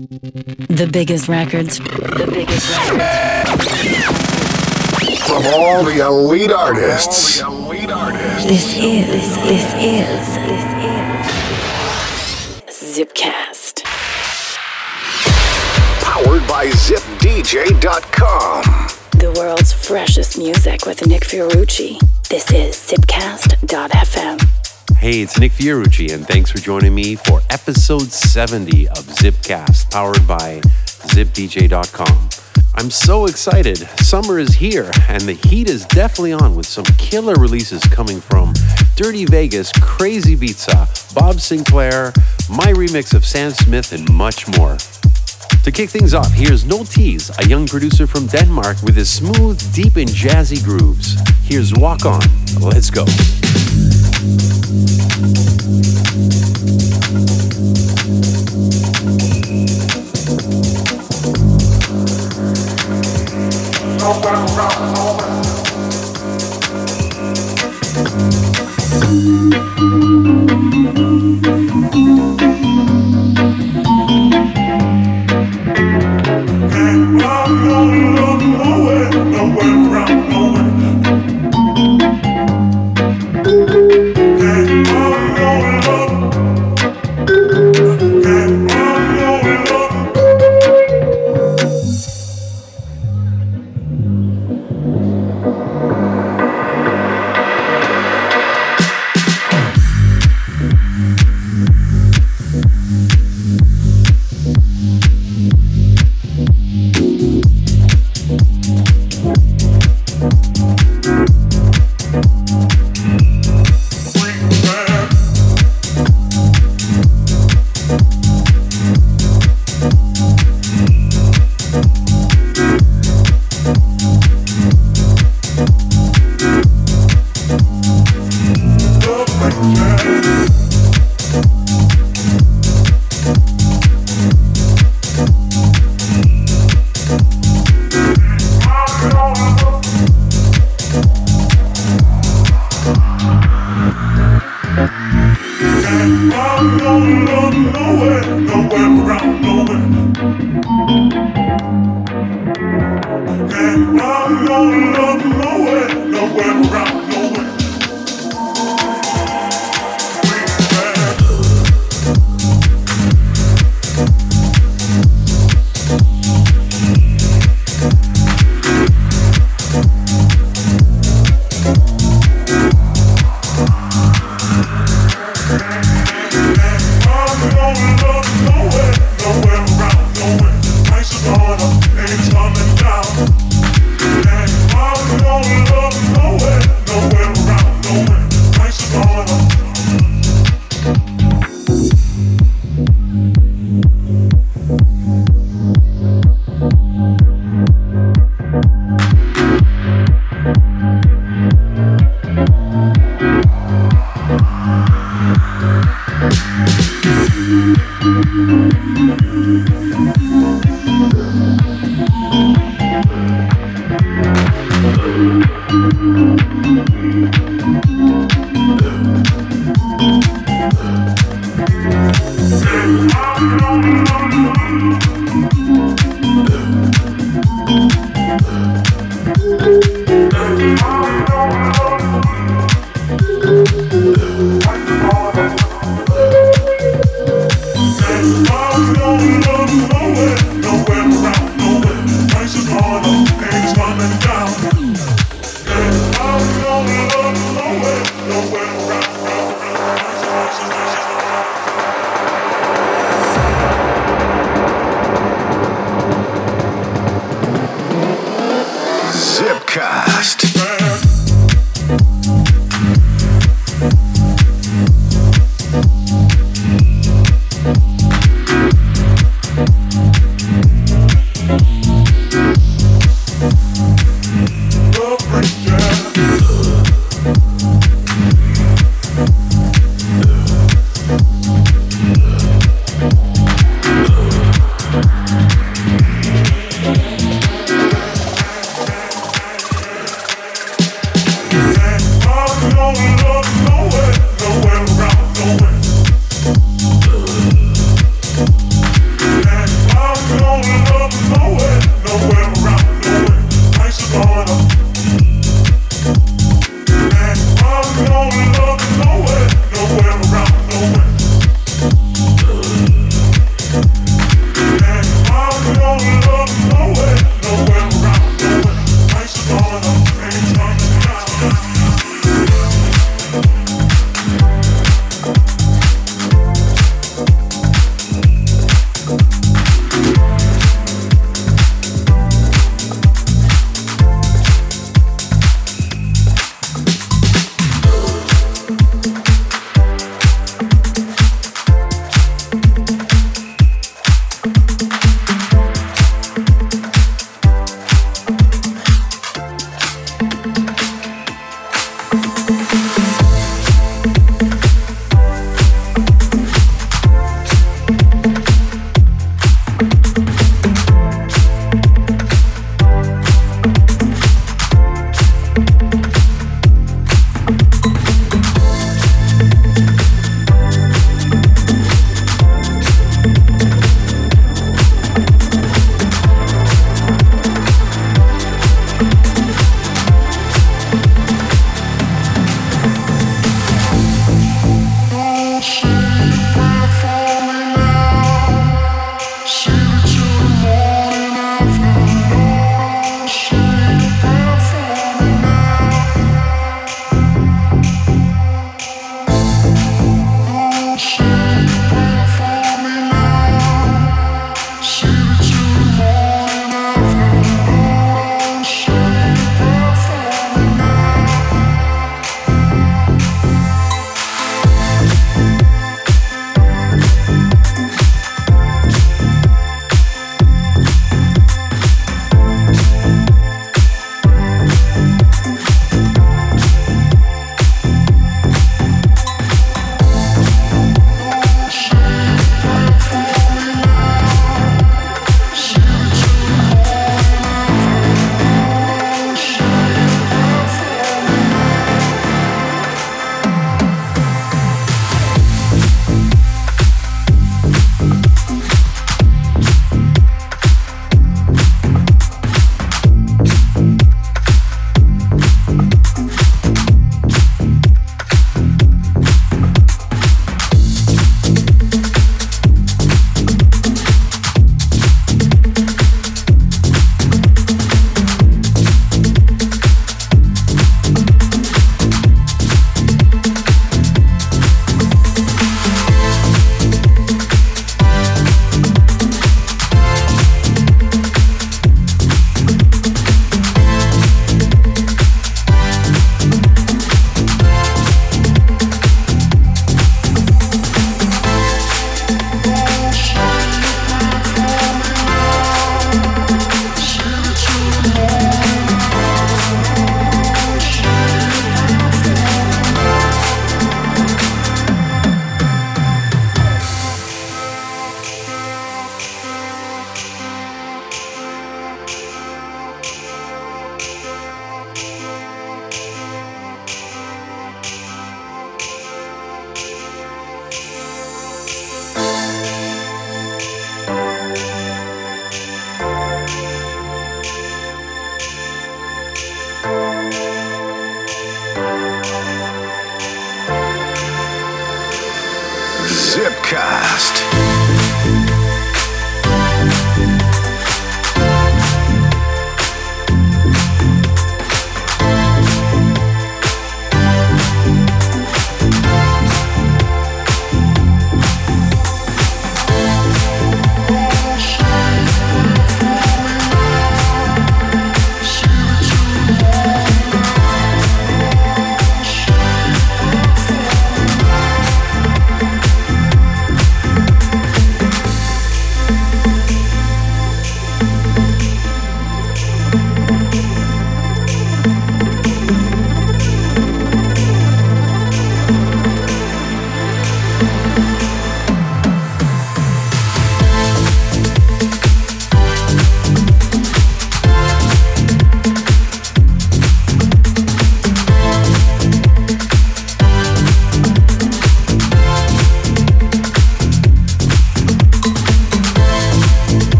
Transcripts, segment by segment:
The biggest records. The biggest records. From all the elite artists. All the elite artists. This is, this is, this is Zipcast. Powered by ZipDJ.com. The world's freshest music with Nick Fiorucci. This is Zipcast.fm. Hey, it's Nick Fiorucci, and thanks for joining me for episode 70 of Zipcast, powered by ZipDJ.com. I'm so excited. Summer is here, and the heat is definitely on with some killer releases coming from Dirty Vegas, Crazibiza, Bob Sinclar, my remix of Sam Smith, and much more. To kick things off, here's No Tease, a young producer from Denmark with his smooth, deep, and jazzy grooves. Here's Walk On. Let's go. Oh, no.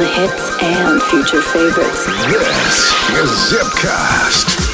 the hits and future favorites. This is Zipcast.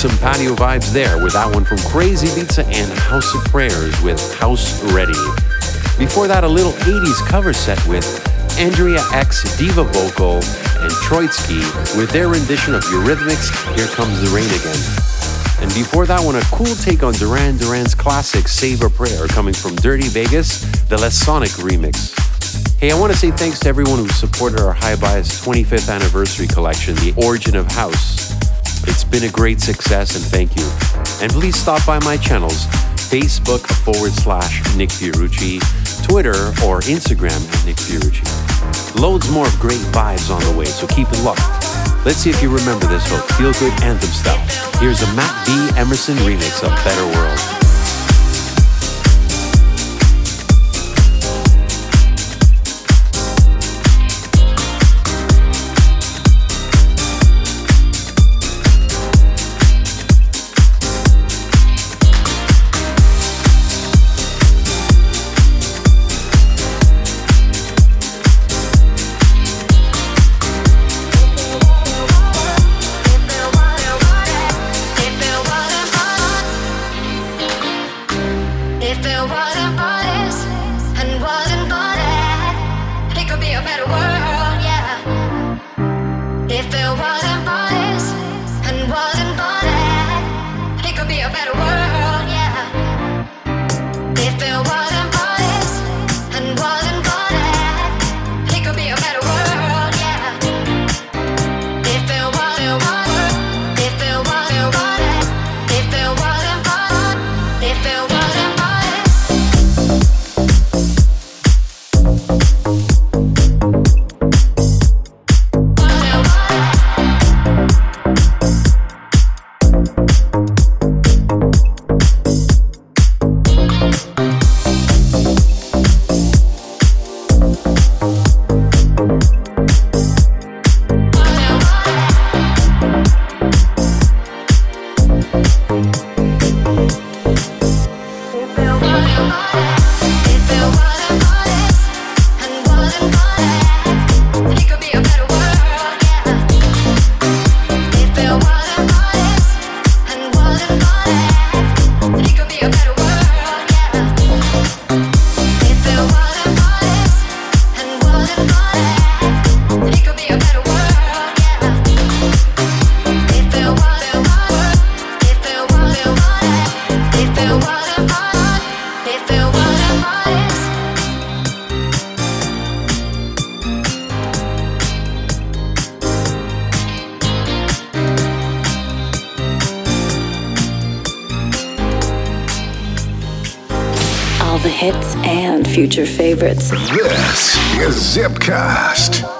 Some patio vibes there with that one from Crazibiza and House of Prayers with House Ready. Before that, a little 80s cover set with Andrea X Diva Vocal and Troitsky with their rendition of Eurythmics' Here Comes the Rain Again. And before that one, a cool take on Duran Duran's classic Save a Prayer coming from Dirty Vegas, the Less Sonic remix. Hey, I want to say thanks to everyone who supported our Hi-Bias 25th anniversary collection, The Origin of House. It's been a great success and thank you. And please stop by my channels Facebook forward slash Nick Fiorucci, Twitter or Instagram at Nick Fiorucci. Loads more of great vibes on the way, so keep it locked. Let's see if you remember this hook, Feel Good Anthem style. Here's a Matt B. Emerson remix of Better World. Future favorites. This is Zipcast.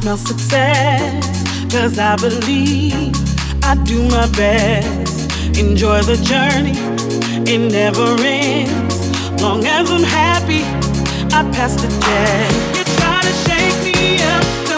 smell success, cause I believe I do my best. Enjoy the journey, it never ends. Long as I'm happy, I pass the test. You try to shake me up.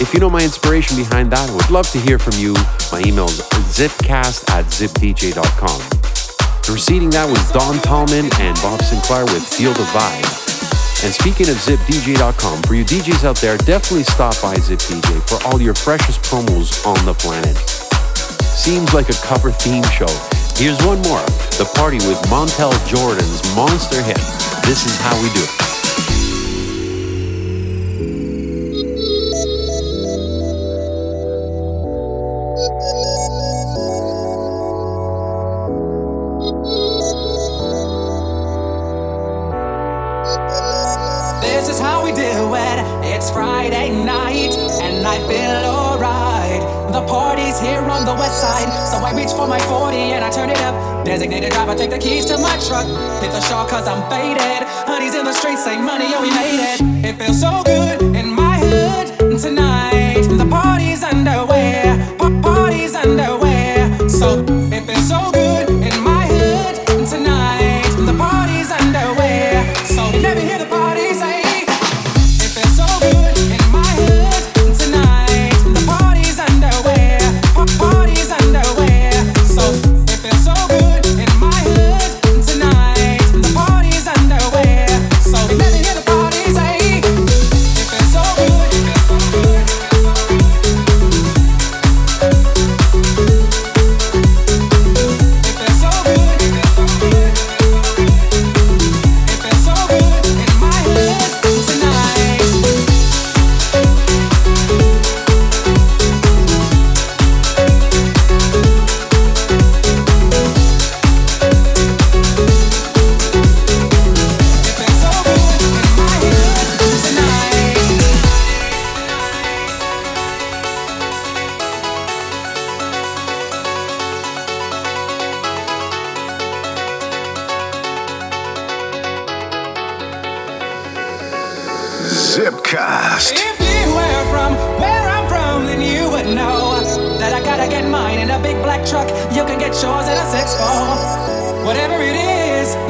If you know my inspiration behind that, I would love to hear from you. My email is zipcast at zipdj.com. Preceding that was Dawn Tallman and Bob Sinclar with Feel the Vibe. And speaking of zipdj.com, for you DJs out there, definitely stop by ZipDJ for all your freshest promos on the planet. Seems like a cover theme show. Here's one more The Party with Montel Jordan's monster hit. This is how we do it. Cause I'm faded. Honey's in the streets, say money, oh, we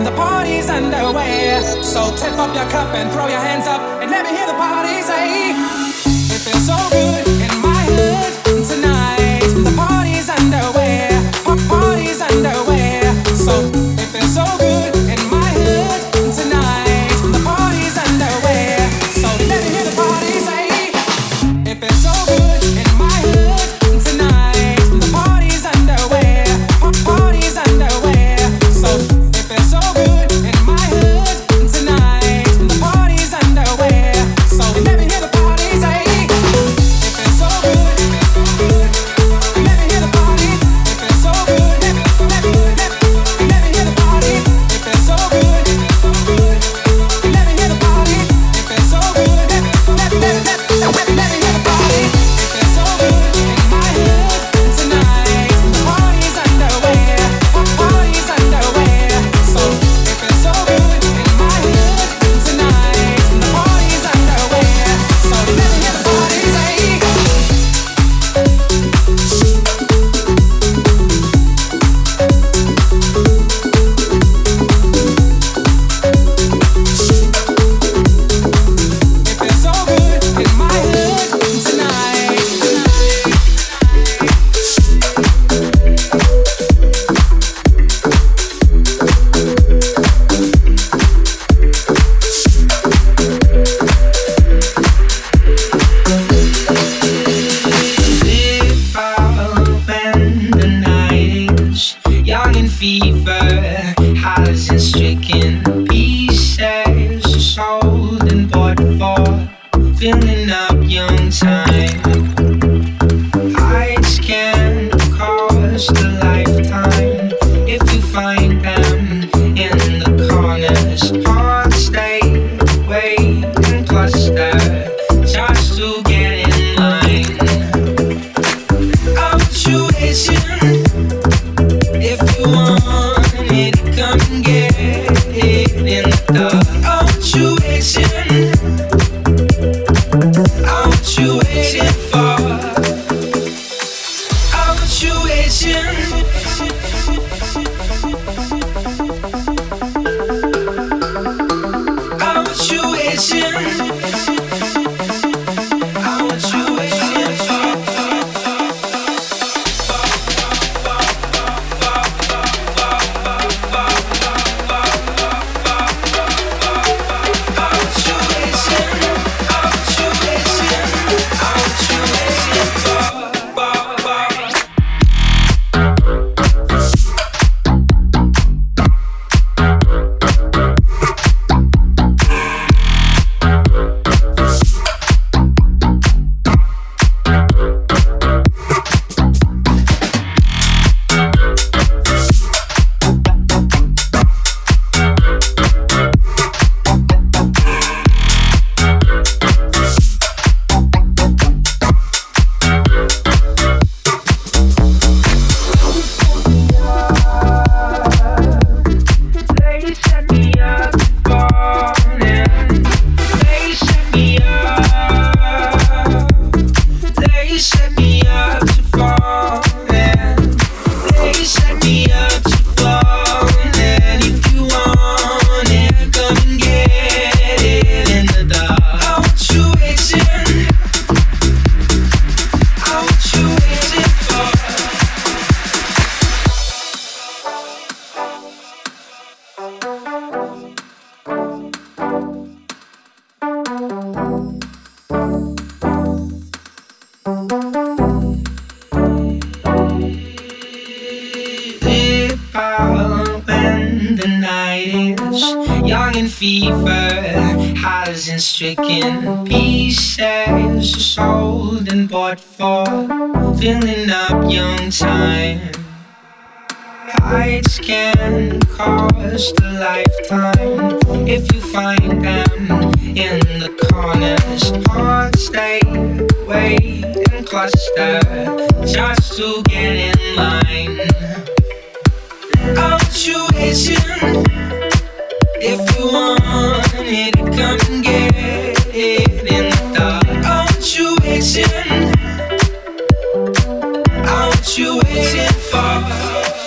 The party's underway. So tip up your cup and throw your hands up and let me hear the party say, It feels so good. up young time. hard for filling up young time. Heights can cost a lifetime if you find them in the corners. Hearts they wait and cluster just to get in line. Altruism, if you want it, come and get it in the dark. Altruism you waiting for?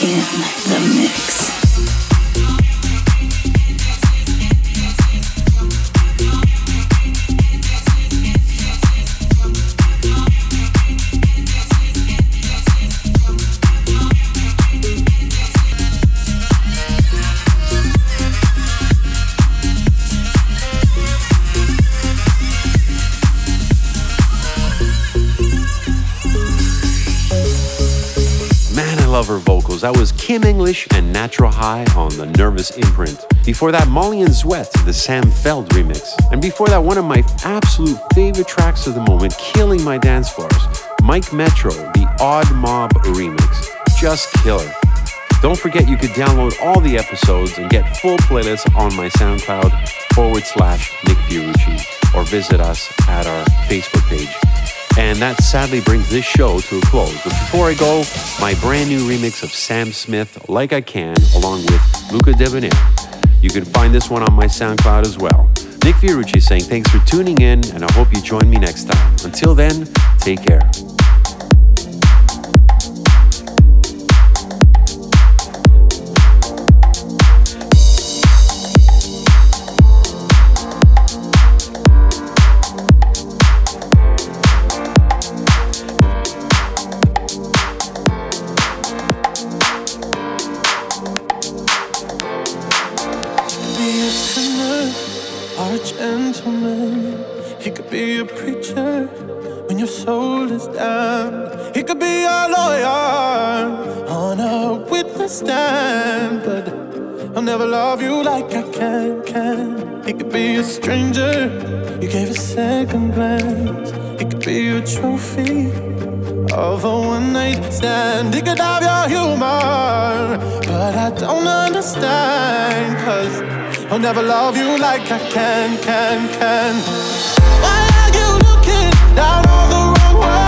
In the mix. Before that, Molly and Sweat, the Sam Feldt remix. And before that, one of my absolute favorite tracks of the moment, killing my dance floors, Mike Metro, the Odd Mob remix. Just killer. Don't forget you could download all the episodes and get full playlists on my SoundCloud forward slash Nick Fiorucci or visit us at our Facebook page. And that sadly brings this show to a close. But before I go, my brand new remix of Sam Smith, Like I Can, along with Luca Debonaire. You can find this one on my SoundCloud as well. Nick Fiorucci saying thanks for tuning in, and I hope you join me next time. Until then, take care. He could be a stranger, you gave a second glance. It could be a trophy of a one night stand. He could have your humor, but I don't understand. Cause I'll never love you like I can, can, can. Why are you looking down on the wrong world?